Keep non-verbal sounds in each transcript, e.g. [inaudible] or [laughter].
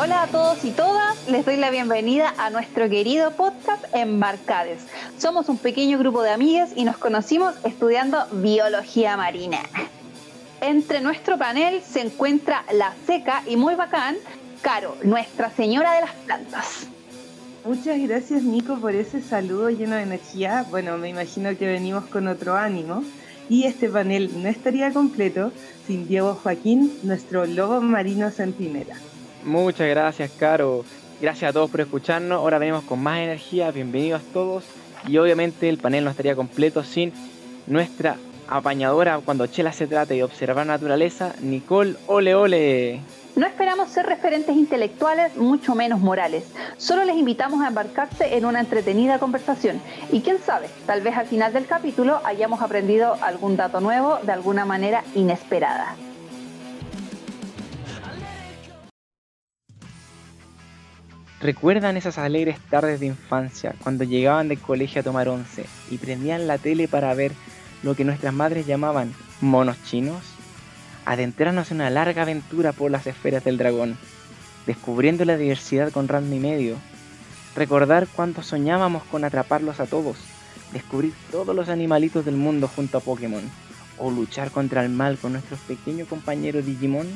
Hola a todos y todas, les doy la bienvenida a nuestro querido podcast Embarcades. Somos un pequeño grupo de amigas y nos conocimos estudiando biología marina. Entre nuestro panel se encuentra la seca y muy bacán, Caro, nuestra señora de las plantas. Muchas gracias Nico por ese saludo lleno de energía. Bueno, me imagino que venimos con otro ánimo. Y este panel no estaría completo sin Diego Joaquín, nuestro lobo marino centinela. Muchas gracias, Caro. Gracias a todos por escucharnos. Ahora venimos con más energía. Bienvenidos todos. Y obviamente el panel no estaría completo sin nuestra apañadora cuando Chela se trate de observar naturaleza, Nicole Ole Ole. No esperamos ser referentes intelectuales, mucho menos morales. Solo les invitamos a embarcarse en una entretenida conversación. Y quién sabe, tal vez al final del capítulo hayamos aprendido algún dato nuevo de alguna manera inesperada. ¿Recuerdan esas alegres tardes de infancia cuando llegaban del colegio a tomar once y prendían la tele para ver lo que nuestras madres llamaban monos chinos? Adentrarnos en una larga aventura por las esferas del dragón, descubriendo la diversidad con Randy y medio. Recordar cuánto soñábamos con atraparlos a todos, descubrir todos los animalitos del mundo junto a Pokémon, o luchar contra el mal con nuestros pequeños compañeros Digimon.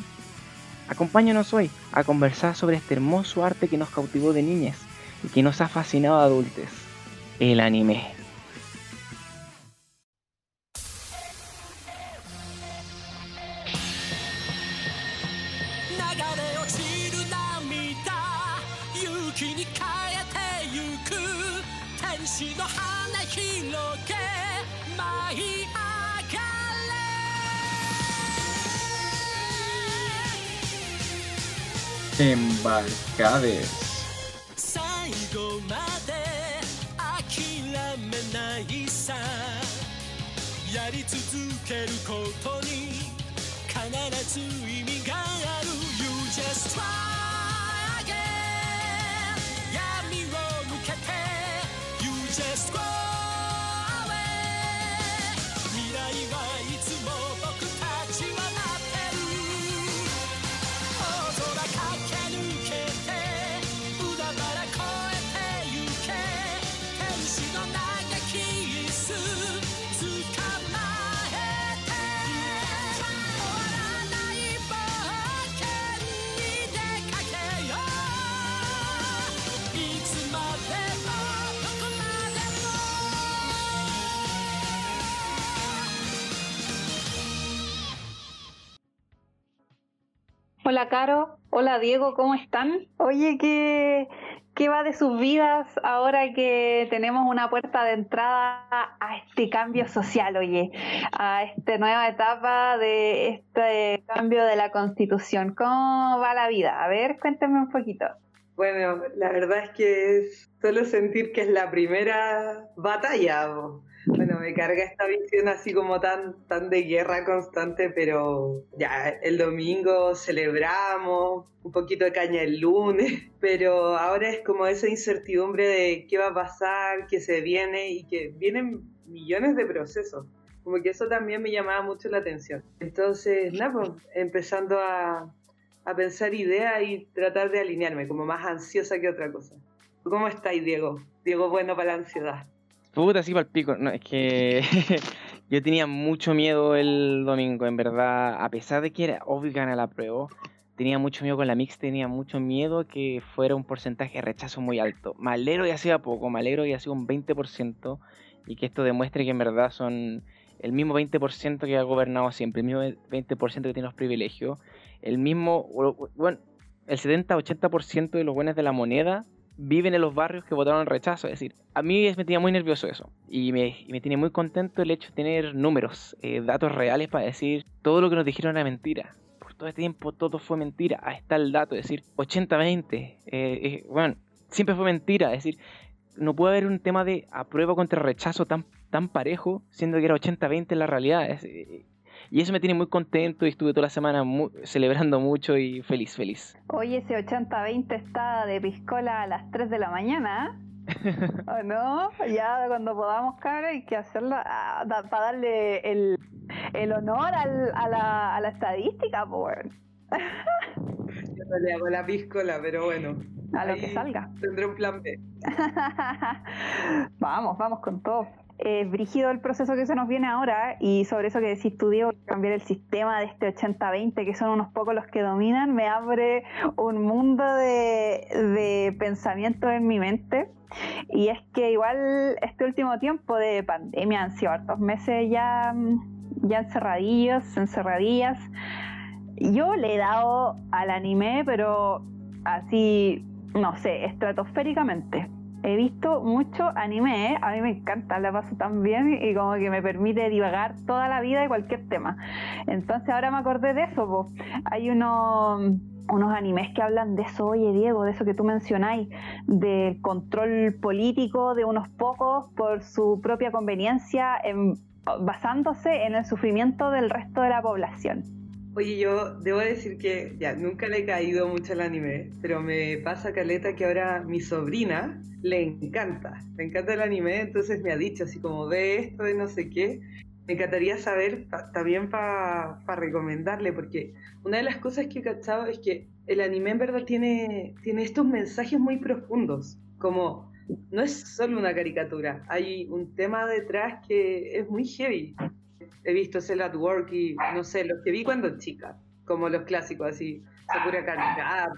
Acompáñanos hoy a conversar sobre este hermoso arte que nos cautivó de niñas y que nos ha fascinado a adultos, el anime. る You just try Caro, hola Diego, ¿cómo están? Oye, ¿qué, ¿qué va de sus vidas ahora que tenemos una puerta de entrada a este cambio social, oye, a esta nueva etapa de este cambio de la constitución? ¿Cómo va la vida? A ver, cuéntame un poquito. Bueno, la verdad es que es solo sentir que es la primera batalla. bo. Bueno, me carga esta visión así como tan, tan de guerra constante, pero ya el domingo celebramos, un poquito de caña el lunes, [laughs] pero ahora es como esa incertidumbre de qué va a pasar, qué se viene y que vienen millones de procesos. Como que eso también me llamaba mucho la atención. Entonces, nada, pues, empezando a, a pensar ideas y tratar de alinearme, como más ansiosa que otra cosa. ¿Cómo estáis, Diego? Diego, bueno para la ansiedad. Puta, sí, para el pico. Es que [laughs] yo tenía mucho miedo el domingo, en verdad. A pesar de que era obvio ganar la prueba, tenía mucho miedo con la mix, tenía mucho miedo que fuera un porcentaje de rechazo muy alto. Me alegro que hacía poco, me alegro ha sido un 20% y que esto demuestre que en verdad son el mismo 20% que ha gobernado siempre, el mismo 20% que tiene los privilegios, el mismo, bueno, el 70-80% de los buenos de la moneda viven en los barrios que votaron rechazo. Es decir, a mí me tenía muy nervioso eso. Y me, y me tiene muy contento el hecho de tener números, eh, datos reales para decir todo lo que nos dijeron era mentira. Por todo este tiempo todo fue mentira. Ahí está el dato, es decir, 80-20. Eh, eh, bueno, siempre fue mentira. Es decir, no puede haber un tema de aprueba contra rechazo tan, tan parejo, siendo que era 80-20 en la realidad. Es, eh, Y eso me tiene muy contento y estuve toda la semana celebrando mucho y feliz, feliz. Oye, ese 80-20 está de piscola a las 3 de la mañana. [laughs] ¿O no? Ya cuando podamos, cara, hay que hacerlo ah, para darle el, el honor al, a, la, a la estadística, por. [laughs] Yo no le hago la piscola, pero bueno. A lo que salga. Tendré un plan B. [laughs] vamos, vamos con todo. Eh, brígido el proceso que se nos viene ahora y sobre eso que decís tú, Diego, cambiar el sistema de este 80-20, que son unos pocos los que dominan, me abre un mundo de, de pensamiento en mi mente. Y es que igual este último tiempo de pandemia han sido hartos meses ya, ya encerradillos, encerradillas. Yo le he dado al anime, pero así, no sé, estratosféricamente he visto mucho anime, ¿eh? a mí me encanta, la paso tan bien y como que me permite divagar toda la vida de cualquier tema. Entonces ahora me acordé de eso, hay unos unos animes que hablan de eso, oye Diego, de eso que tú mencionáis, del control político de unos pocos por su propia conveniencia, basándose en el sufrimiento del resto de la población. Oye, yo debo decir que ya nunca le he caído mucho al anime, pero me pasa caleta que ahora mi sobrina le encanta, le encanta el anime, entonces me ha dicho así como ve esto y no sé qué. Me encantaría saber también para recomendarle, porque una de las cosas que he cachado es que el anime en verdad tiene, tiene estos mensajes muy profundos, como no es solo una caricatura, hay un tema detrás que es muy heavy he visto Cell at Work y no sé, los que vi cuando chica, como los clásicos así, Sakura Card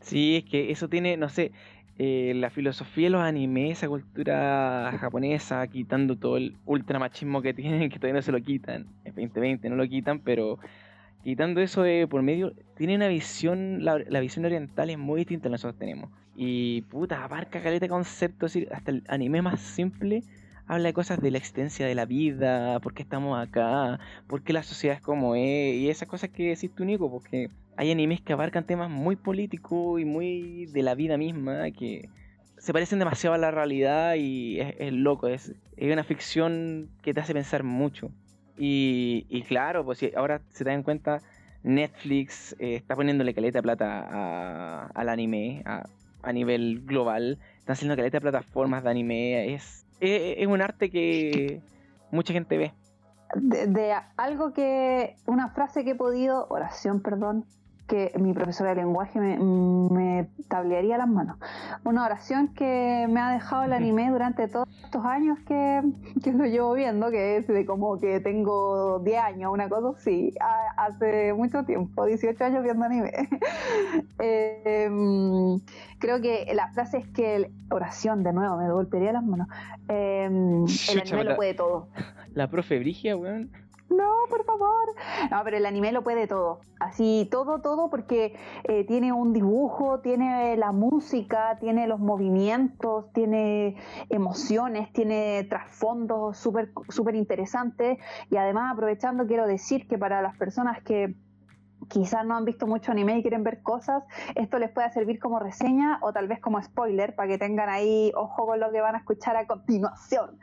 Sí, es que eso tiene, no sé, eh, la filosofía de los animes, esa cultura japonesa, quitando todo el ultramachismo que tienen, que todavía no se lo quitan, en 2020 no lo quitan, pero quitando eso de por medio, tiene una visión, la, visión oriental es muy distinta a la que nosotros tenemos. Y puta, abarca caleta conceptos, hasta el anime más simple habla de cosas de la existencia de la vida, por qué estamos acá, por qué la sociedad es como es, y esas cosas que decís tú, Nico, porque hay animes que abarcan temas muy políticos y muy de la vida misma, que se parecen demasiado a la realidad y es, loco, es, es, una ficción que te hace pensar mucho. Y, claro, pues si ahora se dan cuenta, Netflix eh, está poniéndole caleta de plata al anime a, a nivel global, están haciendo caleta de plataformas de anime, es es, un arte que mucha gente ve. De, algo que, una frase que he podido, oración, perdón, que mi profesora de lenguaje me, me, tablearía las manos. Una oración que me ha dejado el anime durante todos estos años que, que lo llevo viendo, que es de como que tengo 10 años, una cosa así, hace mucho tiempo, 18 años viendo anime. [laughs] Em, creo que la frase es que, oración, de nuevo, me golpearía las manos, em, el anime lo puede todo. La profe Brigia, weón no, por favor. No, pero el anime lo puede todo. Así, todo, todo, porque eh, tiene un dibujo, tiene la música, tiene los movimientos, tiene emociones, tiene trasfondos súper súper interesantes. Y además, aprovechando, quiero decir que para las personas que quizás no han visto mucho anime y quieren ver cosas, esto les puede servir como reseña o tal vez como spoiler para que tengan ahí ojo con lo que van a escuchar a continuación.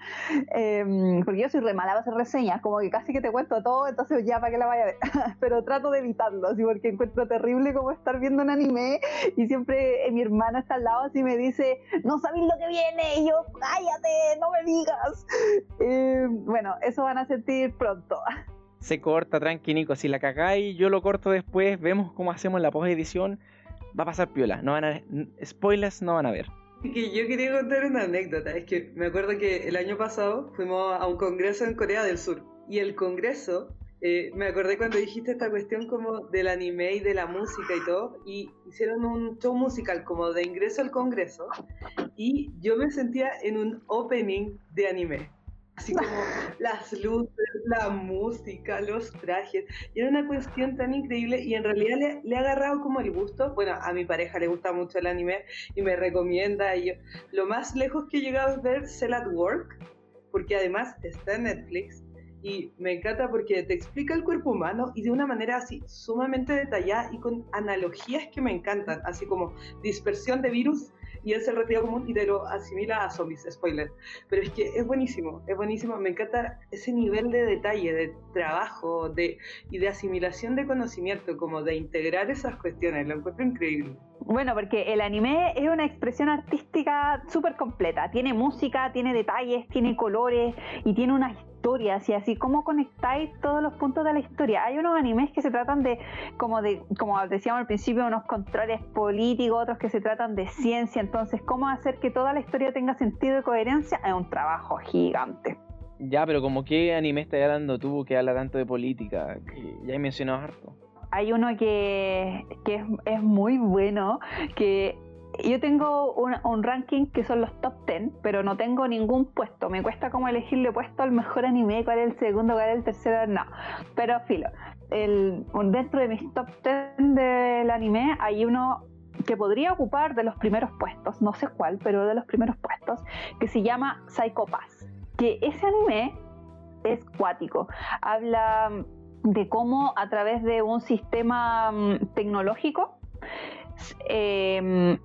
Em, porque yo soy re mala a hacer reseñas, como que casi que te cuento todo, entonces ya para que la vaya a ver. [laughs] Pero trato de evitarlo, así porque encuentro terrible como estar viendo un anime y siempre eh, mi hermana está al lado así me dice, no sabes lo que viene, y yo, cállate, no me digas. Em, bueno, eso van a sentir pronto [laughs] se corta, tranqui, Nico. Si la cagáis, yo lo corto después, vemos cómo hacemos la post edición. Va a pasar piola. No van a, spoilers no van a ver. yo quería contar una anécdota. Es que me acuerdo que el año pasado fuimos a un congreso en Corea del Sur. Y el congreso, eh, me acordé cuando dijiste esta cuestión como del anime y de la música y todo. Y hicieron un show musical como de ingreso al congreso. Y yo me sentía en un opening de anime así como las luces, la música, los trajes. Y era una cuestión tan increíble y en realidad le, le, ha agarrado como el gusto. Bueno, a mi pareja le gusta mucho el anime y me recomienda. Y yo, lo más lejos que he llegado es ver Cell at Work, porque además está en Netflix. Y me encanta porque te explica el cuerpo humano y de una manera así sumamente detallada y con analogías que me encantan, así como dispersión de virus y el sentido común y te lo asimila a zombies, spoiler. Pero es que es buenísimo, es buenísimo, me encanta ese nivel de detalle, de trabajo de, y de asimilación de conocimiento, como de integrar esas cuestiones, lo encuentro increíble. Bueno, porque el anime es una expresión artística súper completa. Tiene música, tiene detalles, tiene colores y tiene una historia. Así, así como conectáis todos los puntos de la historia. Hay unos animes que se tratan de, como de, como decíamos al principio, unos controles políticos, otros que se tratan de ciencia. Entonces, cómo hacer que toda la historia tenga sentido y coherencia es un trabajo gigante. Ya, pero como qué anime estás hablando tú que habla tanto de política, que ya he mencionado harto hay uno que, es, muy bueno, que yo tengo un, ranking que son los top 10, pero no tengo ningún puesto. Me cuesta como elegirle puesto al mejor anime, cuál es el segundo, cuál es el tercero, no. Pero filo, el, dentro de mis top 10 del anime hay uno que podría ocupar de los primeros puestos, no sé cuál, pero de los primeros puestos, que se llama Psycho Pass. Que ese anime es cuático. Habla de cómo a través de un sistema mm, em,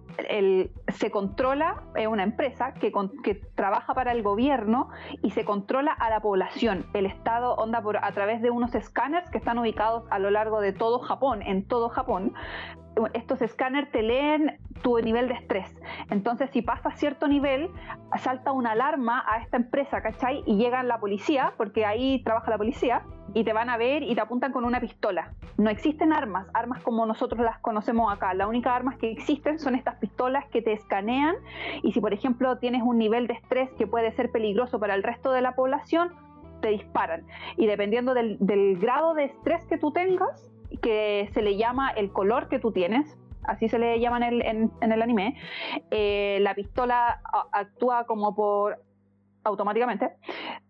se controla es una empresa que, que, trabaja para el gobierno y se controla a la población. El Estado onda por, a través de unos escáneres que están ubicados a lo largo de todo Japón, en todo Japón, estos escáneres te leen tu nivel de estrés. Entonces, si pasa cierto nivel, salta una alarma a esta empresa, ¿cachai? Y llega la policía, porque ahí trabaja la policía, y te van a ver y te apuntan con una pistola. No existen armas, armas como nosotros las conocemos acá. La única armas que existen son estas pistolas que te escanean y si, por ejemplo, tienes un nivel de estrés que puede ser peligroso para el resto de la población, te disparan. Y dependiendo del grado de estrés que tú tengas, que se le llama el color que tú tienes, así se le llama en el, anime, eh, la pistola actúa como por automáticamente,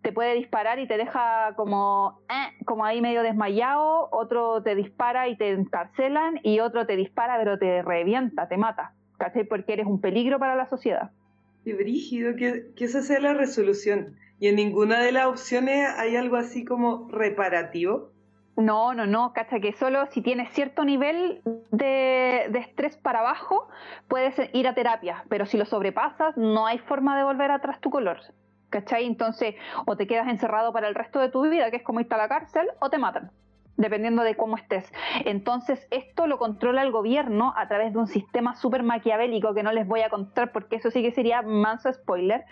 te puede disparar y te deja como, eh, como ahí medio desmayado, otro te dispara y te encarcelan y otro te dispara pero te revienta, te mata, ¿cachai? Porque eres un peligro para la sociedad. Qué brígido, que, que esa la resolución. Y en ninguna de las opciones hay algo así como reparativo. No, no, no, cacha que solo si tienes cierto nivel de, estrés para abajo puedes ir a terapia, pero si lo sobrepasas no hay forma de volver atrás tu color. ¿Cachai? Entonces, o te quedas encerrado para el resto de tu vida, que es como irte a la cárcel, o te matan dependiendo de cómo estés. Entonces, esto lo controla el gobierno a través de un sistema súper maquiavélico que no les voy a contar porque eso sí que sería manso spoiler,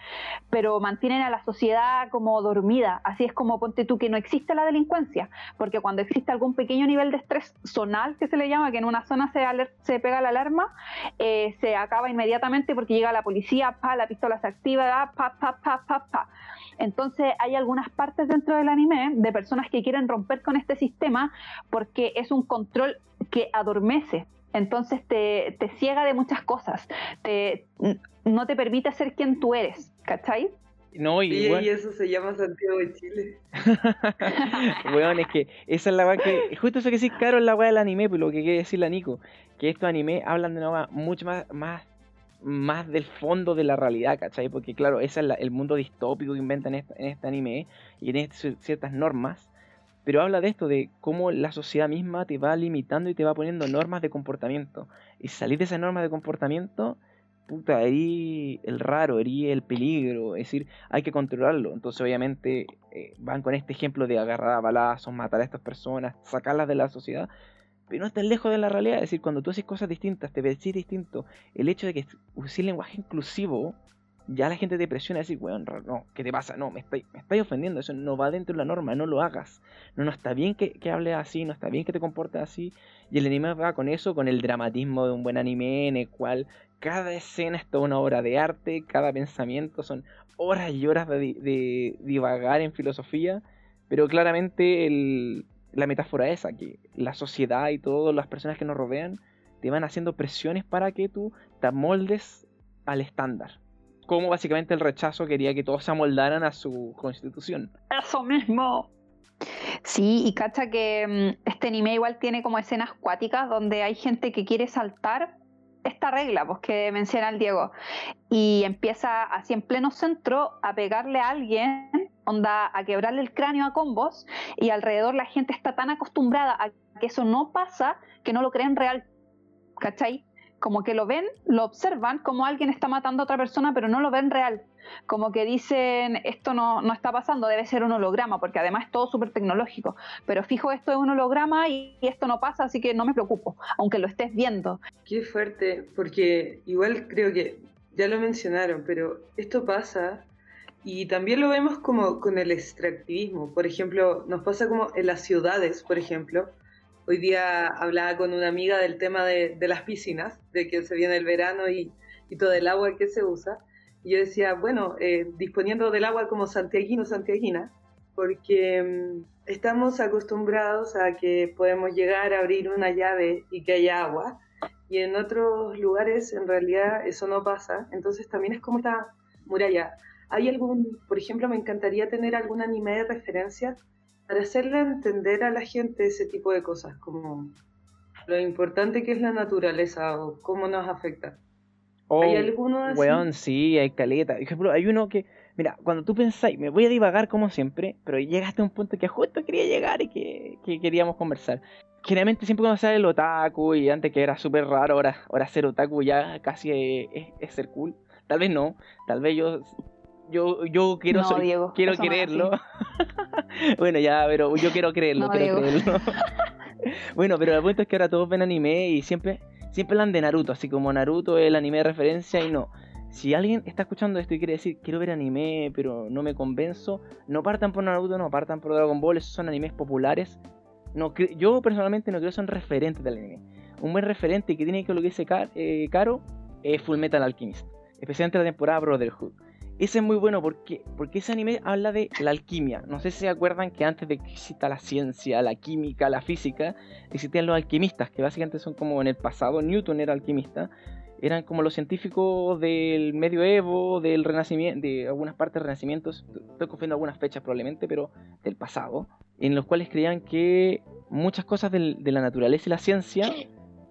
pero mantienen a la sociedad como dormida. Así es como ponte tú que no existe la delincuencia, porque cuando existe algún pequeño nivel de estrés zonal que se le llama, que en una zona se, se pega la alarma, eh, se acaba inmediatamente porque llega la policía, pa, la pistola se activa, pa, pa, pa, pa, pa. Entonces hay algunas partes dentro del anime de personas que quieren romper con este sistema porque es un control que adormece. Entonces te, ciega de muchas cosas, te, no te permite ser quien tú eres, ¿cachai? No, y, eso se llama Santiago de Chile. [laughs] bueno, es que esa es la weá que. Justo eso que sí, caro es la weá del anime, pues lo que quiere decir la Nico. Que estos animes hablan de una weá mucho más, más más del fondo de la realidad, ¿cachai? Porque claro, ese es el mundo distópico que inventan en, este anime y tiene ciertas normas, pero habla de esto, de cómo la sociedad misma te va limitando y te va poniendo normas de comportamiento. Y salir de esas normas de comportamiento, puta, herí el raro, herí el peligro, es decir, hay que controlarlo. Entonces obviamente eh, van con este ejemplo de agarrar a balazos, matar a estas personas, sacarlas de la sociedad, pero no estás lejos de la realidad. Es decir, cuando tú haces cosas distintas, te ves distinto, el hecho de que uses lenguaje inclusivo, ya la gente te presiona a decir, weón, no, ¿qué te pasa? No, me estáis, me ofendiendo, eso no va dentro de la norma, no lo hagas. No, no está bien que, que hables así, no está bien que te comportes así. Y el anime va con eso, con el dramatismo de un buen anime, en el cual cada escena es toda una obra de arte, cada pensamiento son horas y horas de, de divagar en filosofía. Pero claramente la metáfora esa, que la sociedad y todas las personas que nos rodean te van haciendo presiones para que tú te moldes al estándar. Como básicamente el rechazo quería que todos se amoldaran a su constitución. Eso mismo. Sí, y cacha que mm, este anime igual tiene como escenas cuáticas donde hay gente que quiere saltar esta regla pues, que menciona el Diego y empieza así en pleno centro a pegarle a alguien onda a quebrarle el cráneo a combos y alrededor la gente está tan acostumbrada a que eso no pasa que no lo creen real, ¿cachai? Como que lo ven, lo observan como alguien está matando a otra persona, pero no lo ven real. Como que dicen, esto no, no está pasando, debe ser un holograma, porque además es todo súper tecnológico. Pero fijo, esto es un holograma y, y esto no pasa, así que no me preocupo, aunque lo estés viendo. Qué fuerte, porque igual creo que ya lo mencionaron, pero esto pasa y también lo vemos como con el extractivismo. Por ejemplo, nos pasa como en las ciudades, por ejemplo. Hoy día hablaba con una amiga del tema de, las piscinas, de que se viene el verano y, y, todo el agua que se usa. Y yo decía, bueno, eh, disponiendo del agua como santiaguino, santiaguina, porque mmm, estamos acostumbrados a que podemos llegar a abrir una llave y que haya agua. Y en otros lugares en realidad eso no pasa. Entonces también es como esta muralla ¿Hay algún, por ejemplo, me encantaría tener algún anime de referencia para hacerle entender a la gente ese tipo de cosas, como lo importante que es la naturaleza o cómo nos afecta? Oh, ¿Hay alguno así? Weón, sí, hay caleta. Por ejemplo, hay uno que, mira, cuando tú pensáis, me voy a divagar como siempre, pero llegaste a un punto que justo quería llegar y que, que queríamos conversar. Generalmente siempre cuando sale el otaku y antes que era súper raro, ahora, ahora ser otaku ya casi es, es ser cool. Tal vez no, tal vez yo yo, yo quiero, no, Diego, quiero creerlo. [laughs] bueno, ya, pero yo quiero creerlo, no, quiero creerlo. [laughs] bueno, pero el punto es que ahora todos ven anime y siempre, siempre hablan de Naruto, así como Naruto es el anime de referencia y no. Si alguien está escuchando esto y quiere decir, quiero ver anime, pero no me convenzo, no partan por Naruto, no partan por Dragon Ball, esos son animes populares. No, yo personalmente no creo que son referentes del anime. Un buen referente que tiene que lo que dice eh, Caro es Full Metal Alchemist, especialmente la temporada Brotherhood. Ese es muy bueno porque, porque ese anime habla de la alquimia. No sé si se acuerdan que antes de que exista la ciencia, la química, la física, existían los alquimistas, que básicamente son como en el pasado, Newton era alquimista, eran como los científicos del medioevo, del renacimiento, de algunas partes del renacimiento, estoy confundiendo algunas fechas probablemente, pero del pasado, en los cuales creían que muchas cosas de la naturaleza y la ciencia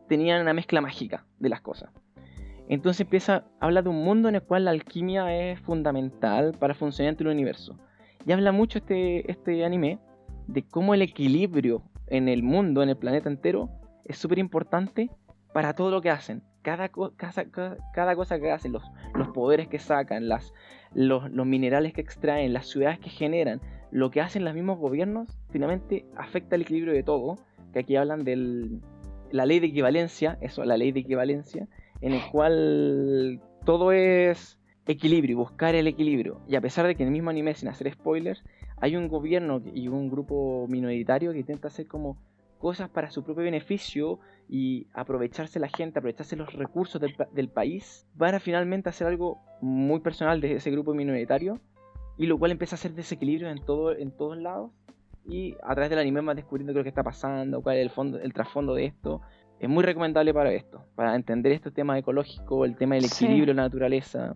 tenían una mezcla mágica de las cosas. Entonces empieza, habla de un mundo en el cual la alquimia es fundamental para funcionar en el universo. Y habla mucho este, este anime de cómo el equilibrio en el mundo, en el planeta entero, es súper importante para todo lo que hacen. Cada, cosa que hacen, los, los poderes que sacan, los, los, minerales que extraen, las ciudades que generan, lo que hacen los mismos gobiernos, finalmente afecta el equilibrio de todo. Que aquí hablan de la ley de equivalencia, eso, la ley de equivalencia, en el cual todo es equilibrio, buscar el equilibrio. Y a pesar de que en el mismo anime, sin hacer spoilers, hay un gobierno y un grupo minoritario que intenta hacer como cosas para su propio beneficio y aprovecharse la gente, aprovecharse los recursos del, del país para finalmente hacer algo muy personal de ese grupo minoritario y lo cual empieza a hacer desequilibrio en, todo, en todos lados y a través del anime vas descubriendo qué es lo que está pasando, cuál es el, fondo, el trasfondo de esto es muy recomendable para esto, para entender este tema ecológico, el tema del equilibrio de la naturaleza.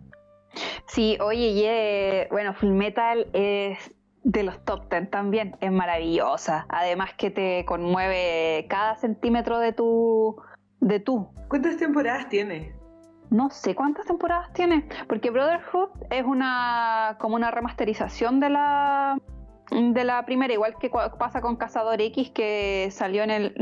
Sí, oye, y bueno, Full Metal es de los top ten también, es maravillosa. Además que te conmueve cada centímetro de tu de tú. ¿Cuántas temporadas tiene? No sé cuántas temporadas tiene, porque Brotherhood es una como una remasterización de la de la primera, igual que pasa con Cazador X, que salió en el,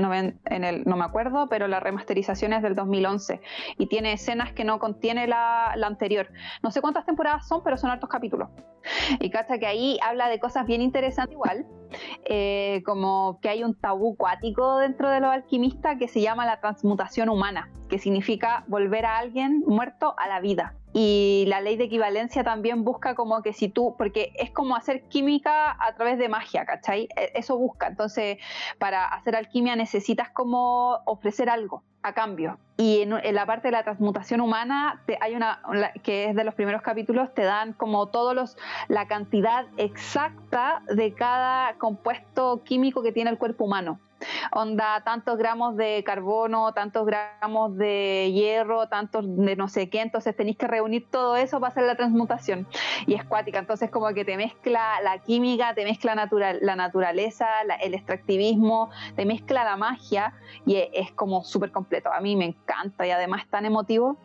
en el, no me acuerdo, pero la remasterización es del 2011 y tiene escenas que no contiene la, la anterior. No sé cuántas temporadas son, pero son altos capítulos. Y cacha que ahí habla de cosas bien interesantes igual, eh, como que hay un tabú cuático dentro de los alquimistas que se llama la transmutación humana, que significa volver a alguien muerto a la vida. Y la ley de equivalencia también busca como que si tú, porque es como hacer química a través de magia, ¿cachai? E, eso busca. Entonces, para hacer alquimia necesitas como ofrecer algo a cambio. Y en, la parte de la transmutación humana, te, hay una que es de los primeros capítulos, te dan como todos los, la cantidad exacta de cada compuesto químico que tiene el cuerpo humano onda tantos gramos de carbono, tantos gramos de hierro, tantos de no sé qué, entonces tenéis que reunir todo eso para hacer la transmutación. Y es cuática, entonces como que te mezcla la química, te mezcla natural, la naturaleza, el extractivismo, te mezcla la magia y es, es como súper completo. A mí me encanta y además tan emotivo.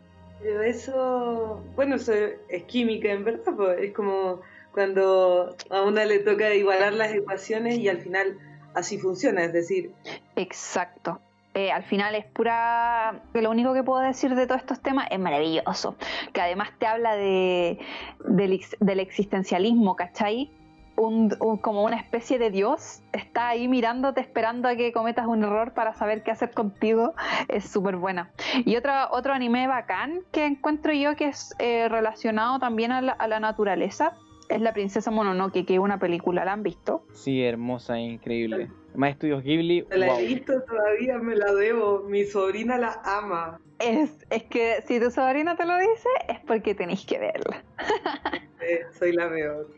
Pero eso, bueno, eso es química en verdad, es como cuando a una le toca igualar las ecuaciones y al final así funciona, es decir. Exacto. eh, al final es pura. Lo único que puedo decir de todos estos temas es maravilloso. Que además te habla de, del, existencialismo, ¿cachai? Un, como una especie de Dios está ahí mirándote, esperando a que cometas un error para saber qué hacer contigo. Es súper buena. Y otro, otro anime bacán que encuentro yo que es eh, relacionado también a la naturaleza es La Princesa Mononoke, que es una película, ¿la han visto? Sí, hermosa, increíble. Más estudios Ghibli. la he visto todavía, me la debo. Mi sobrina la ama. Es, es que si tu sobrina te lo dice, es porque tenéis que verla. [laughs] soy la peor.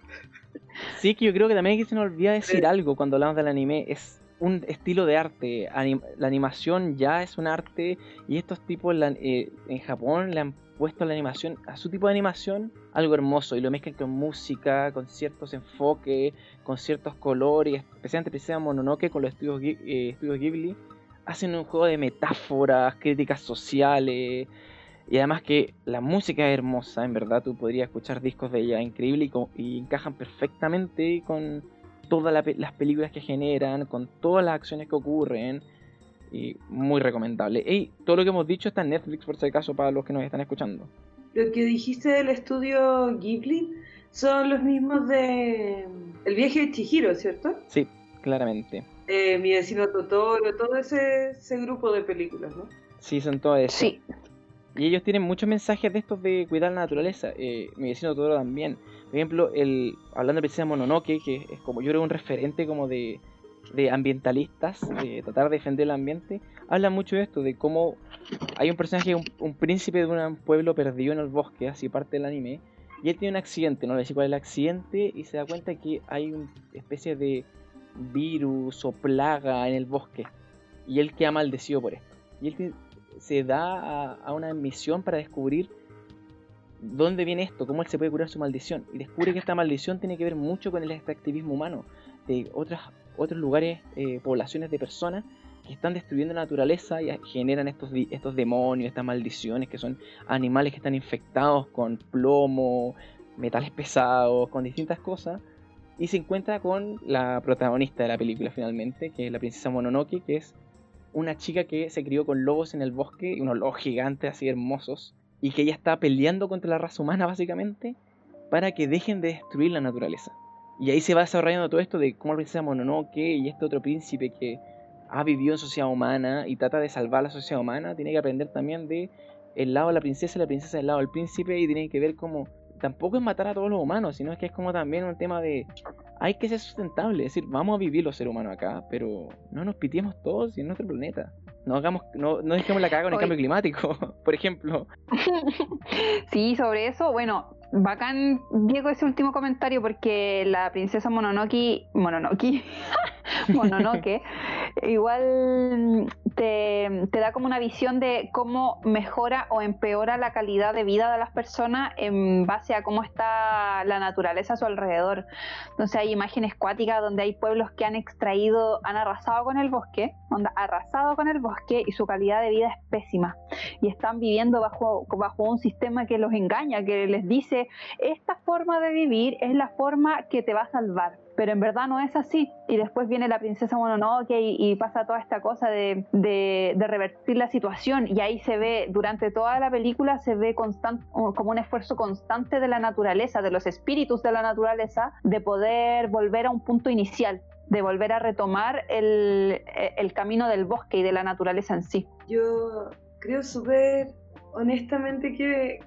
Sí, que yo creo que también que se nos olvida decir algo cuando hablamos del anime. Es un estilo de arte. la animación ya es un arte y estos tipos eh, en Japón le han puesto a la animación, a su tipo de animación, algo hermoso y lo mezclan con música, con ciertos enfoques, con ciertos colores, especialmente Princesa Mononoke con los estudios, eh, estudios Ghibli, hacen un juego de metáforas, críticas sociales y además que la música es hermosa, en verdad tú podrías escuchar discos de ella increíble y, encajan perfectamente con todas las películas que generan, con todas las acciones que ocurren y muy recomendable. Y todo lo que hemos dicho está en Netflix por si acaso para los que nos están escuchando. Lo que dijiste del estudio Ghibli son los mismos de El viaje de Chihiro, ¿cierto? Sí, claramente. Eh, mi vecino Totoro, todo ese, ese grupo de películas, ¿no? Sí, son todos esos. Sí. Y ellos tienen muchos mensajes de estos de cuidar la naturaleza. Eh, mi vecino Totoro también. Por ejemplo, el hablando de Princesa Mononoke, que es como yo creo un referente como de de ambientalistas, de tratar de defender el ambiente, habla mucho de esto, de cómo hay un personaje, un, príncipe de un pueblo perdido en el bosque, así parte del anime, y él tiene un accidente, no le dice cuál es el accidente, y se da cuenta que hay una especie de virus o plaga en el bosque, y él queda maldecido por esto. Y él se da a, una misión para descubrir dónde viene esto, cómo él se puede curar su maldición, y descubre que esta maldición tiene que ver mucho con el extractivismo humano, de otras otros lugares, eh, poblaciones de personas que están destruyendo la naturaleza y generan estos, estos demonios, estas maldiciones, que son animales que están infectados con plomo, metales pesados, con distintas cosas. Y se encuentra con la protagonista de la película finalmente, que es la princesa Mononoke, que es una chica que se crió con lobos en el bosque, unos lobos gigantes así hermosos, y que ella está peleando contra la raza humana básicamente para que dejen de destruir la naturaleza. Y ahí se va desarrollando todo esto de cómo la princesa Mononoke y este otro príncipe que ha vivido en sociedad humana y trata de salvar la sociedad humana, tiene que aprender también de el lado de la princesa y la princesa del lado del príncipe y tiene que ver cómo tampoco es matar a todos los humanos, sino es que es como también un tema de hay que ser sustentable, es decir, vamos a vivir los seres humanos acá, pero no nos pitiemos todos en nuestro planeta. No hagamos, no, no dejemos la caga con el cambio climático, [laughs] por ejemplo. [laughs] sí, sobre eso, bueno, bacán Diego ese último comentario porque la princesa Mononoke, Mononoke, [laughs] Mononoke, [laughs] igual te, da como una visión de cómo mejora o empeora la calidad de vida de las personas en base a cómo está la naturaleza a su alrededor. Entonces hay imágenes cuáticas donde hay pueblos que han extraído, han arrasado con el bosque, onda, arrasado con el bosque y su calidad de vida es pésima. Y están viviendo bajo, bajo un sistema que los engaña, que les dice, esta forma de vivir es la forma que te va a salvar pero en verdad no es así. Y después viene la princesa Mononoke y, y pasa toda esta cosa de, de, revertir la situación y ahí se ve, durante toda la película se ve constant, como un esfuerzo constante de la naturaleza, de los espíritus de la naturaleza, de poder volver a un punto inicial de volver a retomar el, el camino del bosque y de la naturaleza en sí. Yo creo súper honestamente que,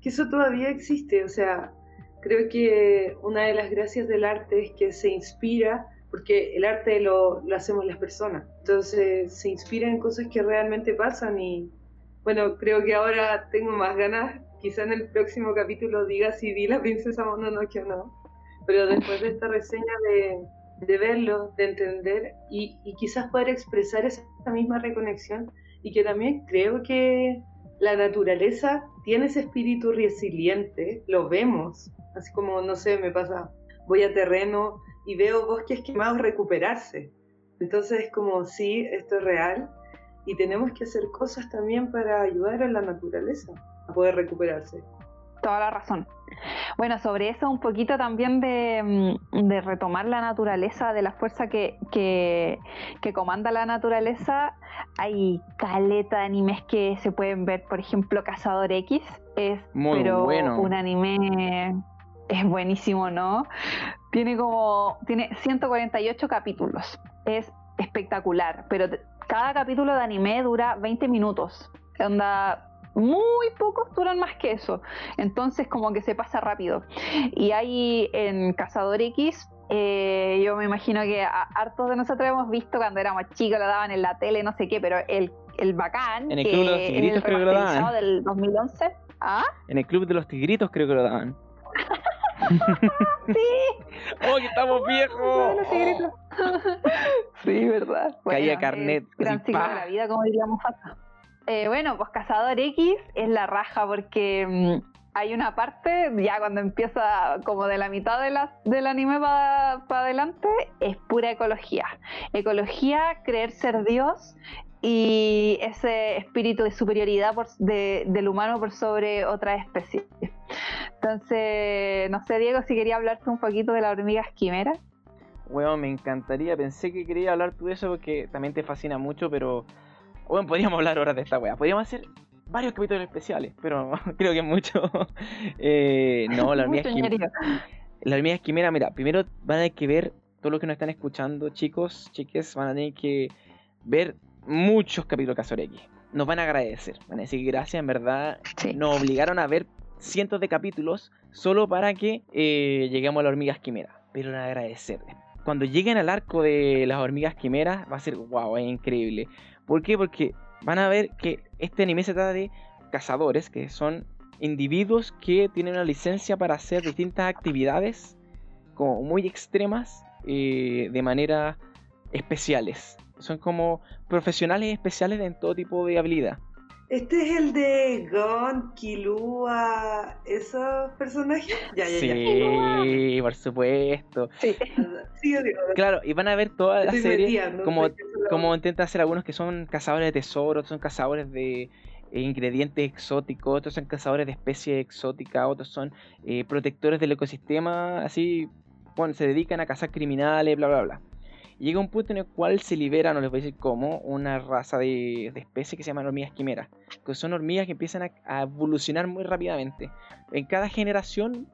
que eso todavía existe, o sea, Creo que una de las gracias del arte es que se inspira, porque el arte lo, lo hacemos las personas, entonces se inspira en cosas que realmente pasan y bueno, creo que ahora tengo más ganas, quizá en el próximo capítulo diga si vi la princesa Mononoke o no, pero después de esta reseña de, de verlo, de entender y, y, quizás poder expresar esa misma reconexión y que también creo que la naturaleza tiene ese espíritu resiliente, lo vemos, Así como, no sé, me pasa, voy a terreno y veo bosques quemados recuperarse. Entonces es como, sí, esto es real y tenemos que hacer cosas también para ayudar a la naturaleza a poder recuperarse. Toda la razón. Bueno, sobre eso un poquito también de, mm, retomar la naturaleza, de la fuerza que, que, comanda la naturaleza, hay caleta de animes que se pueden ver, por ejemplo, Cazador X, es Muy pero bueno. un anime es buenísimo, ¿no? Tiene como tiene 148 capítulos. Es espectacular, pero cada capítulo de anime dura 20 minutos. Onda muy pocos duran más que eso. Entonces como que se pasa rápido. Y hay en Cazador X, eh, yo me imagino que hartos de nosotros hemos visto cuando éramos chicos, lo daban en la tele, no sé qué, pero el, el bacán, en el Club de los Tigritos creo que lo daban. del 2011. ¿Ah? En el Club de los Tigritos creo que lo daban. sí. [laughs] ¡Oh, que estamos [laughs] viejos! [laughs] sí, verdad. Caía carnet. Gran ciclo de la vida, como diríamos eh, bueno, pues Cazador X es la raja porque mm, hay una parte, ya cuando empieza como de la mitad del anime para adelante, es pura ecología. Ecología, creer ser Dios y ese espíritu de superioridad del humano por sobre otra especie. Entonces, no sé, Diego, si quería hablarte un poquito de la hormiga esquimera. Bueno, me encantaría, pensé que quería hablar tú de eso porque también te fascina mucho, pero bueno, podríamos hablar horas de esta wea. Podríamos hacer varios capítulos especiales, pero [laughs] creo que es mucho. [laughs] eh, no, la hormiga esquimera. La hormiga esquimera, mira, primero van a tener que ver, todos los que nos están escuchando, chicos, chiques, van a tener que ver muchos capítulos de Casor X. Nos van a agradecer, van a decir gracias, en verdad. Nos obligaron a ver cientos de capítulos solo para que eh, lleguemos a la hormiga esquimera. Pero a agradecer. Cuando lleguen al arco de las hormigas quimeras, va a ser wow, es increíble. ¿Por qué? Porque van a ver que este anime se trata de cazadores, que son individuos que tienen una licencia para hacer distintas actividades como muy extremas eh, de manera especiales. Son como profesionales especiales en todo tipo de habilidad. ¿Este es el de Gon, Kilua, esos personajes? Ya, ya, sí, por supuesto. Sí. claro, y van a ver toda la serie como, como intenta hacer algunos que son cazadores de tesoros, son cazadores de eh, ingredientes exóticos, otros son cazadores de especies exóticas, otros son eh, protectores del ecosistema, así, bueno, se dedican a cazar criminales, bla, bla, bla llega un punto en el cual se libera, no les voy a decir cómo, una raza de, especies que se llaman hormigas quimeras, que son hormigas que empiezan a, evolucionar muy rápidamente. En cada generación,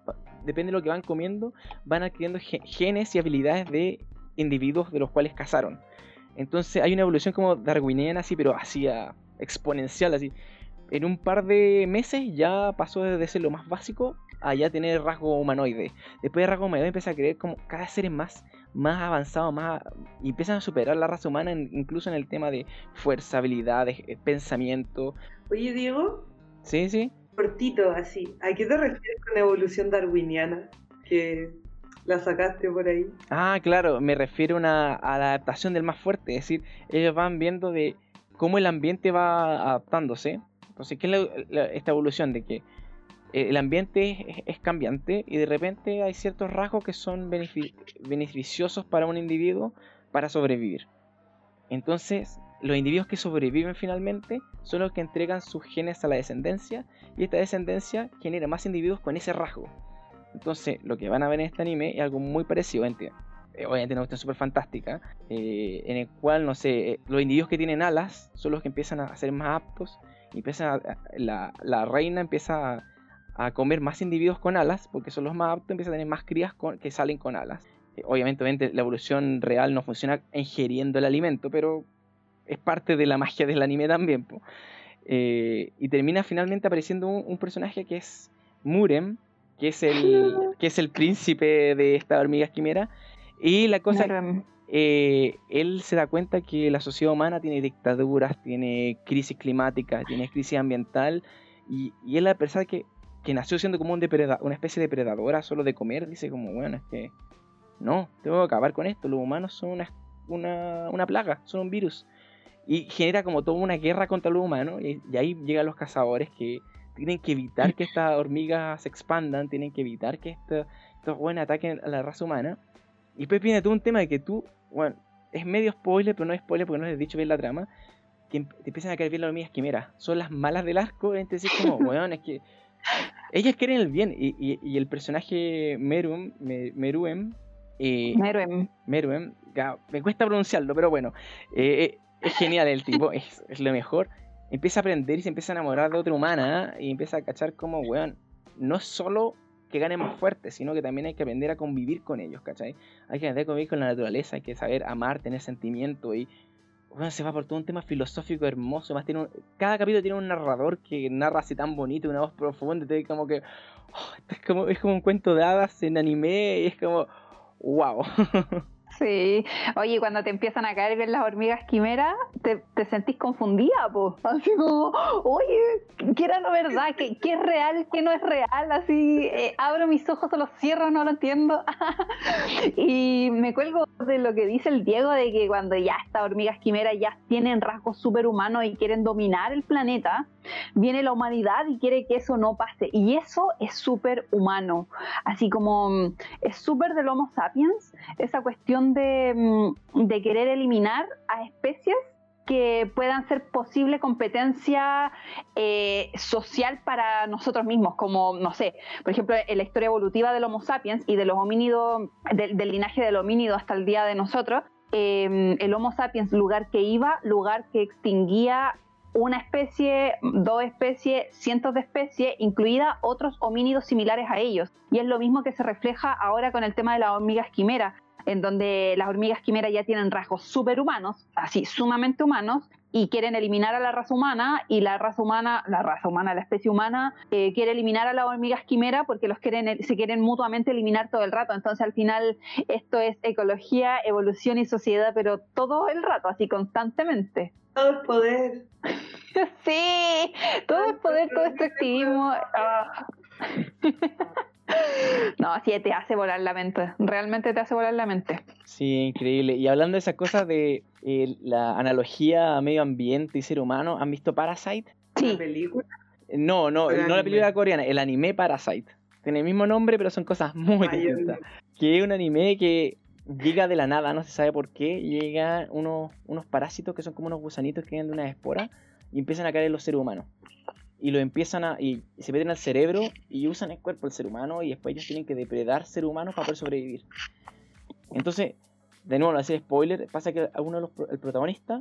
depende de lo que van comiendo, van adquiriendo genes y habilidades de individuos de los cuales cazaron. Entonces hay una evolución como darwiniana, así, pero así exponencial, así. En un par de meses ya pasó de ser lo más básico a ya tener rasgo humanoide. Después de rasgo humanoide empieza a creer como cada ser es más más avanzado, más y empiezan a superar la raza humana incluso en el tema de fuerza, habilidades, eh, pensamiento. Oye, Diego. Sí, sí. Cortito, así. ¿A qué te refieres con evolución darwiniana? Que la sacaste por ahí. Ah, claro, me refiero a, una, a la adaptación del más fuerte, es decir, ellos van viendo de cómo el ambiente va adaptándose. Entonces, ¿qué es esta evolución? De que el ambiente es, cambiante y de repente hay ciertos rasgos que son beneficiosos para un individuo para sobrevivir. Entonces, los individuos que sobreviven finalmente son los que entregan sus genes a la descendencia y esta descendencia genera más individuos con ese rasgo. Entonces, lo que van a ver en este anime es algo muy parecido, eh, obviamente una cuestión súper fantástica, eh, en el cual, no sé, los individuos que tienen alas son los que empiezan a ser más aptos, y empieza la, la reina empieza a comer más individuos con alas, porque son los más aptos, empieza a tener más crías que salen con alas. Eh, obviamente, la evolución real no funciona ingiriendo el alimento, pero es parte de la magia del anime también. Eh, y termina finalmente apareciendo un, personaje que es Murem, que es el, [laughs] que es el príncipe de esta hormiga quimera. Y la cosa eh, él se da cuenta que la sociedad humana tiene dictaduras, tiene crisis climática, tiene crisis ambiental, y, y él a pesar que que nació siendo como un una especie de depredadora solo de comer, dice como, bueno, es que no, tengo que acabar con esto, los humanos son una, una, plaga, son un virus. Y genera como toda una guerra contra los humanos, y, ahí llegan los cazadores que tienen que evitar que estas [laughs] hormigas se expandan, tienen que evitar que estos, estos buenos ataquen a la raza humana. Y después viene todo un tema de que tú, bueno, es medio spoiler, pero no es spoiler porque no les he dicho bien la trama, que te empiezan a caer bien las hormigas quimeras. Son las malas del arco, entonces como, [laughs] bueno, es que ellas quieren el bien y, el personaje Merum, Meruem, eh, Meruem. me cuesta pronunciarlo, pero bueno, eh, eh, es genial el tipo, es, lo mejor. Empieza a aprender y se empieza a enamorar de otra humana y empieza a cachar como, weón, no solo que gane más fuerte, sino que también hay que aprender a convivir con ellos, ¿cachai? Hay que aprender a convivir con la naturaleza, hay que saber amar, tener sentimiento y bueno, se va por todo un tema filosófico hermoso. Más tiene cada capítulo tiene un narrador que narra así tan bonito, una voz profunda, te como que oh, es como es como un cuento de hadas en anime y es como wow. [laughs] Sí, oye, cuando te empiezan a caer bien las hormigas quimeras, te, te sentís confundida, pues. Así como, oye, ¿qué era lo verdad? ¿Qué, qué es real? ¿Qué no es real? Así, eh, abro mis ojos o los cierro, no lo entiendo. [laughs] y me cuelgo de lo que dice el Diego, de que cuando ya estas hormigas quimeras ya tienen rasgos superhumanos y quieren dominar el planeta, viene la humanidad y quiere que eso no pase. Y eso es súper humano. Así como mm, es súper del Homo sapiens, esa cuestión Mm, de, querer eliminar a especies que puedan ser posible competencia eh, social para nosotros mismos, como, no sé, por ejemplo, en la historia evolutiva del Homo sapiens y de los homínidos, del, linaje del homínido hasta el día de nosotros, em, el Homo sapiens, lugar que iba, lugar que extinguía una especie, dos especies, cientos de especies, incluida otros homínidos similares a ellos. Y es lo mismo que se refleja ahora con el tema de las hormigas quimeras en donde las hormigas quimeras ya tienen rasgos superhumanos, así sumamente humanos, y quieren eliminar a la raza humana y la raza humana, la raza humana, la especie humana eh, quiere eliminar a las hormigas quimera porque los quieren, se quieren mutuamente eliminar todo el rato. Entonces al final esto es ecología, evolución y sociedad, pero todo el rato, así constantemente. Todo es poder. [laughs] sí, todo es poder, todo es activismo. [laughs] [laughs] No, sí, te hace volar la mente. Realmente te hace volar la mente. Sí, increíble. Y hablando de esas cosas de eh, la analogía a medio ambiente y ser humano, ¿han visto Parasite? Sí. ¿La película? No, no, no la película coreana, el anime Parasite. Tiene el mismo nombre, pero son cosas muy distintas. Que es un anime que llega de la nada, no se sabe por qué, llega unos, unos parásitos que son como unos gusanitos que vienen de una espora y empiezan a caer en los seres humanos y lo empiezan a. y se meten al cerebro y usan el cuerpo del ser humano y después ellos tienen que depredar ser humanos para poder sobrevivir. Entonces, de nuevo, no hacer spoiler, pasa que a uno de los el protagonista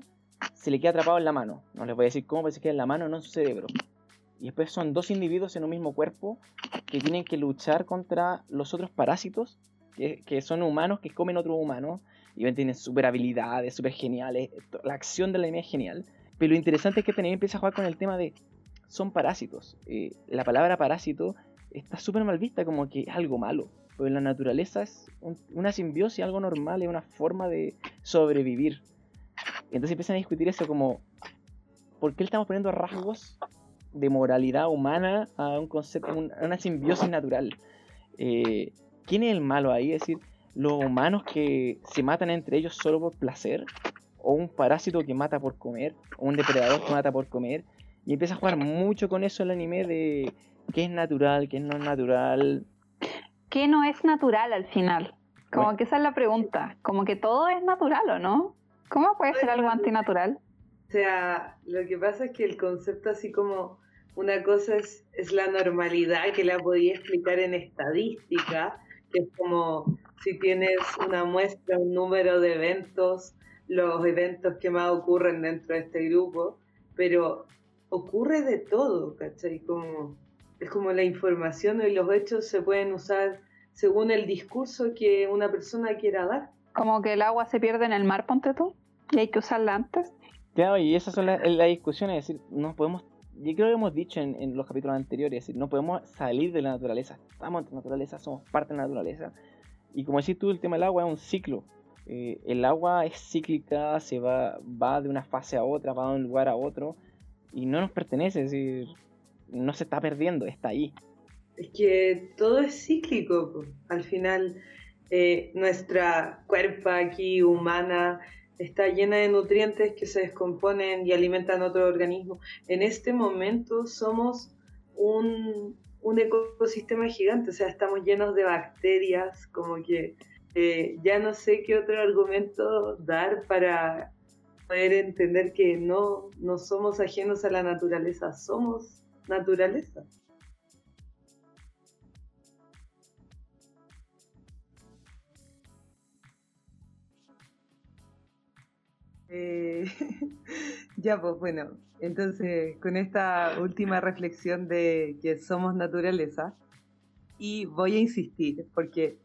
se le queda atrapado en la mano. No les voy a decir cómo, pero se queda en la mano, no en su cerebro. Y después son dos individuos en un mismo cuerpo que tienen que luchar contra los otros parásitos, que, que son humanos que comen otro humano. Y tienen super habilidades, super geniales. La acción de la anime es genial. Pero lo interesante es que también empieza a jugar con el tema de son parásitos. Eh, la palabra parásito está súper mal vista como que es algo malo. Pero en la naturaleza es una simbiosis, algo normal, es una forma de sobrevivir. Entonces empiezan a discutir eso como, ¿por qué le estamos poniendo rasgos de moralidad humana a un concepto, a una simbiosis natural? Eh, ¿Quién es el malo ahí? Es decir, los humanos que se matan entre ellos solo por placer, o un parásito que mata por comer, o un depredador que mata por comer, y empieza a jugar mucho con eso el anime de qué es natural, qué no es natural. ¿Qué no es natural al final? Como que esa es la pregunta. Como que todo es natural o no? ¿Cómo puede ser algo antinatural? O sea, lo que pasa es que el concepto así como una cosa es, es la normalidad que la podía explicar en estadística, que es como si tienes una muestra, un número de eventos, los eventos que más ocurren dentro de este grupo, pero ocurre de todo, ¿cachai? Como, es como la información y los hechos se pueden usar según el discurso que una persona quiera dar. Como que el agua se pierde en el mar, ponte tú, y hay que usarla antes. Claro, y esas son las discusiones, es decir, no podemos, yo creo que hemos dicho en, los capítulos anteriores, es decir, no podemos salir de la naturaleza, estamos en la naturaleza, somos parte de la naturaleza. Y como decís tú, el tema del agua es un ciclo. Eh, el agua es cíclica, se va, va de una fase a otra, va de un lugar a otro y no nos pertenece, es no se está perdiendo, está ahí. Es que todo es cíclico, al final eh, nuestra cuerpa aquí humana está llena de nutrientes que se descomponen y alimentan otro organismo. En este momento somos un, un ecosistema gigante, o sea, estamos llenos de bacterias, como que eh, ya no sé qué otro argumento dar para entender que no, no somos ajenos a la naturaleza, somos naturaleza. Eh, [laughs] ya, pues bueno, entonces con esta última reflexión de que somos naturaleza, y voy a insistir, porque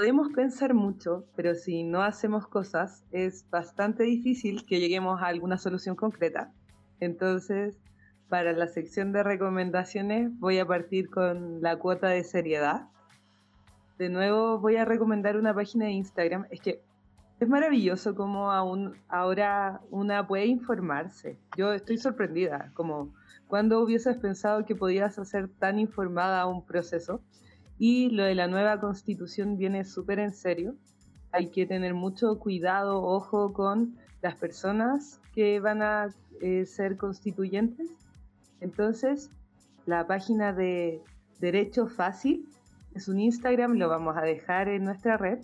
podemos pensar mucho, pero si no hacemos cosas es bastante difícil que lleguemos a alguna solución concreta. Entonces, para la sección de recomendaciones voy a partir con la cuota de seriedad. De nuevo voy a recomendar una página de Instagram. Es que es maravilloso como aún ahora una puede informarse. Yo estoy sorprendida, como cuando hubieses pensado que podías hacer tan informada un proceso. Y lo de la nueva constitución viene súper en serio. Hay que tener mucho cuidado, ojo con las personas que van a eh, ser constituyentes. Entonces, la página de Derecho Fácil es un Instagram, lo vamos a dejar en nuestra red,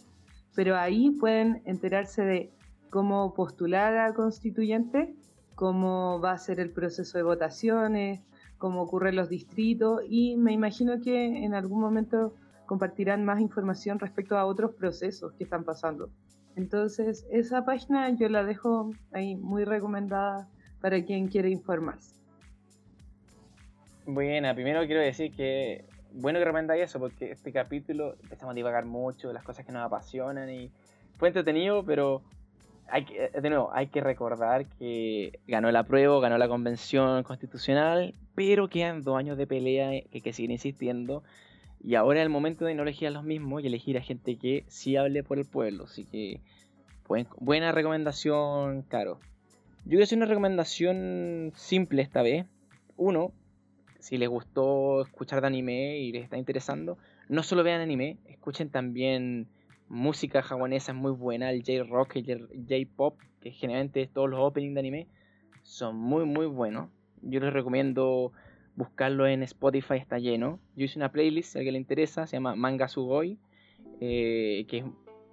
pero ahí pueden enterarse de cómo postular a constituyente, cómo va a ser el proceso de votaciones, cómo ocurren los distritos y me imagino que en algún momento compartirán más información respecto a otros procesos que están pasando. Entonces, esa página yo la dejo ahí muy recomendada para quien quiere informarse. Buena, primero quiero decir que bueno que recomendáis eso, porque este capítulo empezamos a divagar mucho, las cosas que nos apasionan y fue entretenido, pero hay que, de nuevo, hay que recordar que ganó el apruebo, ganó la convención constitucional, pero quedan dos años de pelea que, que siguen insistiendo. Y ahora es el momento de no elegir a los mismos y elegir a gente que sí hable por el pueblo. Así que, buena recomendación, Caro. Yo quiero hacer una recomendación simple esta vez. Uno, si les gustó escuchar de anime y les está interesando, no solo vean anime, escuchen también música japonesa muy buena, el J-Rock el J-Pop, que generalmente todos los openings de anime son muy muy buenos. Yo les recomiendo buscarlo en Spotify, está lleno. Yo hice una playlist, si a alguien le interesa, se llama Manga Sugoi, eh, que es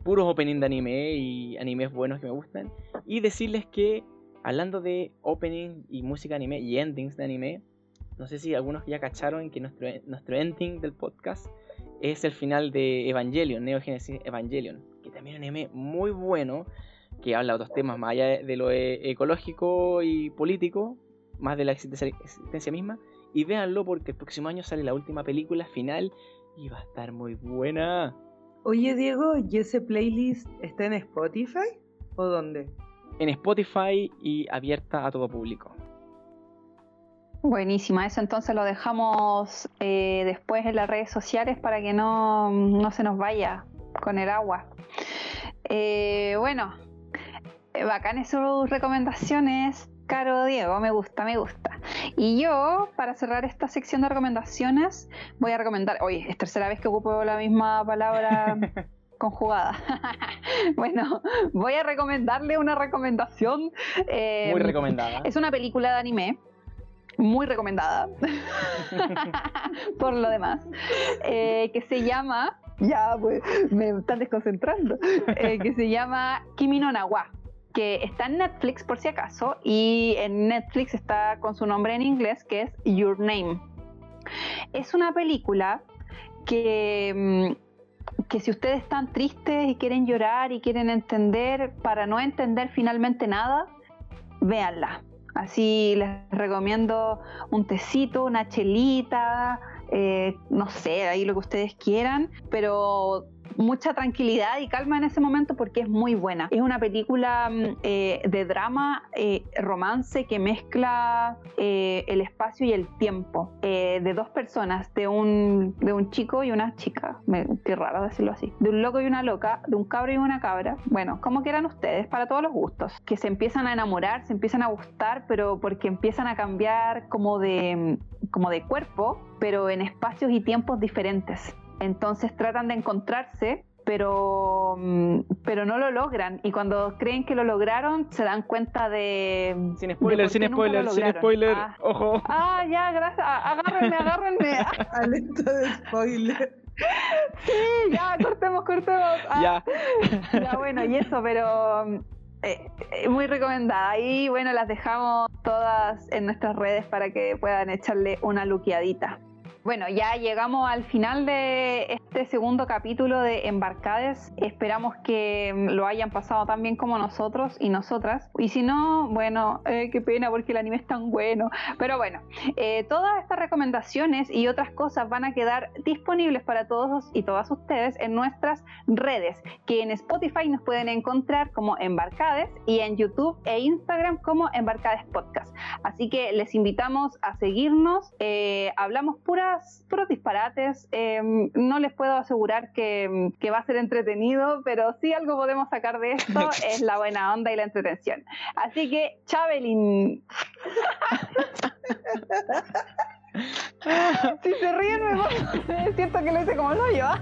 puros openings de anime y animes buenos que me gustan. Y decirles que, hablando de opening y música anime y endings de anime, no sé si algunos ya cacharon que nuestro, nuestro ending del podcast es el final de Evangelion, Neo Genesis Evangelion, que también es un anime muy bueno, que habla de otros temas más allá de lo e, ecológico y político, más de la existencia misma. Y véanlo porque el próximo año sale la última película final y va a estar muy buena. Oye Diego, ¿y ese playlist está en Spotify o dónde? En Spotify y abierta a todo público. Buenísima, eso entonces lo dejamos eh, después en las redes sociales para que no, se nos vaya con el agua. Eh, bueno, eh, bacanes sus recomendaciones, Caro Diego, me gusta, me gusta. Y yo, para cerrar esta sección de recomendaciones, voy a recomendar, oye, es tercera vez que ocupo la misma palabra [laughs] conjugada. [laughs] bueno, voy a recomendarle una recomendación. Muy recomendada. Es una película de anime muy recomendada [laughs] por lo demás, eh, que se llama, ya pues me están desconcentrando, eh, que se llama Kimi no Nawa, que está en Netflix por si acaso, y en Netflix está con su nombre en inglés, que es Your Name. Es una película que, mm, que si ustedes están tristes y quieren llorar y quieren entender, para no entender finalmente nada, véanla Así les recomiendo un tecito, una chelita, eh, no sé, ahí lo que ustedes quieran, pero mucha tranquilidad y calma en ese momento porque es muy buena. Es una película mm, eh, de drama, eh, romance que mezcla eh, el espacio y el tiempo de dos personas, de un, de un chico y una chica. Me, qué raro decirlo así. De un loco y una loca, de un cabro y una cabra. Bueno, como quieran ustedes, para todos los gustos. Que se empiezan a enamorar, se empiezan a gustar, pero porque empiezan a cambiar como de, como de cuerpo, pero en espacios y tiempos diferentes. Entonces tratan de encontrarse, pero, mm, pero no lo logran. Y cuando creen que lo lograron, se dan cuenta de. Sin spoiler, sin spoiler, sin spoiler. Ah. Ojo. Ah, ya, gracias. Agárrenme, agárrenme. [laughs] Alerta de spoiler. Sí, ya, cortemos, cortemos. Ah. ya. Ya, bueno, y eso, pero. Eh, eh, muy recomendada. Y bueno, las dejamos todas en nuestras redes para que puedan echarle una luqueadita. Bueno, ya llegamos al final de este segundo capítulo de Embarcades. Esperamos que mm, lo hayan pasado tan bien como nosotros y nosotras. Y si no, bueno, eh, qué pena porque el anime es tan bueno. Pero bueno, eh, todas estas recomendaciones y otras cosas van a quedar disponibles para todos y todas ustedes en nuestras redes, que en Spotify nos pueden encontrar como Embarcades y en YouTube e Instagram como Embarcades Podcast. Así que les invitamos a seguirnos. Eh, hablamos puras, disparates. Em, no les puedo asegurar que, va a ser entretenido, pero sí algo podemos sacar de esto, [laughs] es la buena onda y la entretención. Así que, Chabelin. [laughs] si se ríen, me [laughs] cierto que lo hice como lo yo. ¿ah?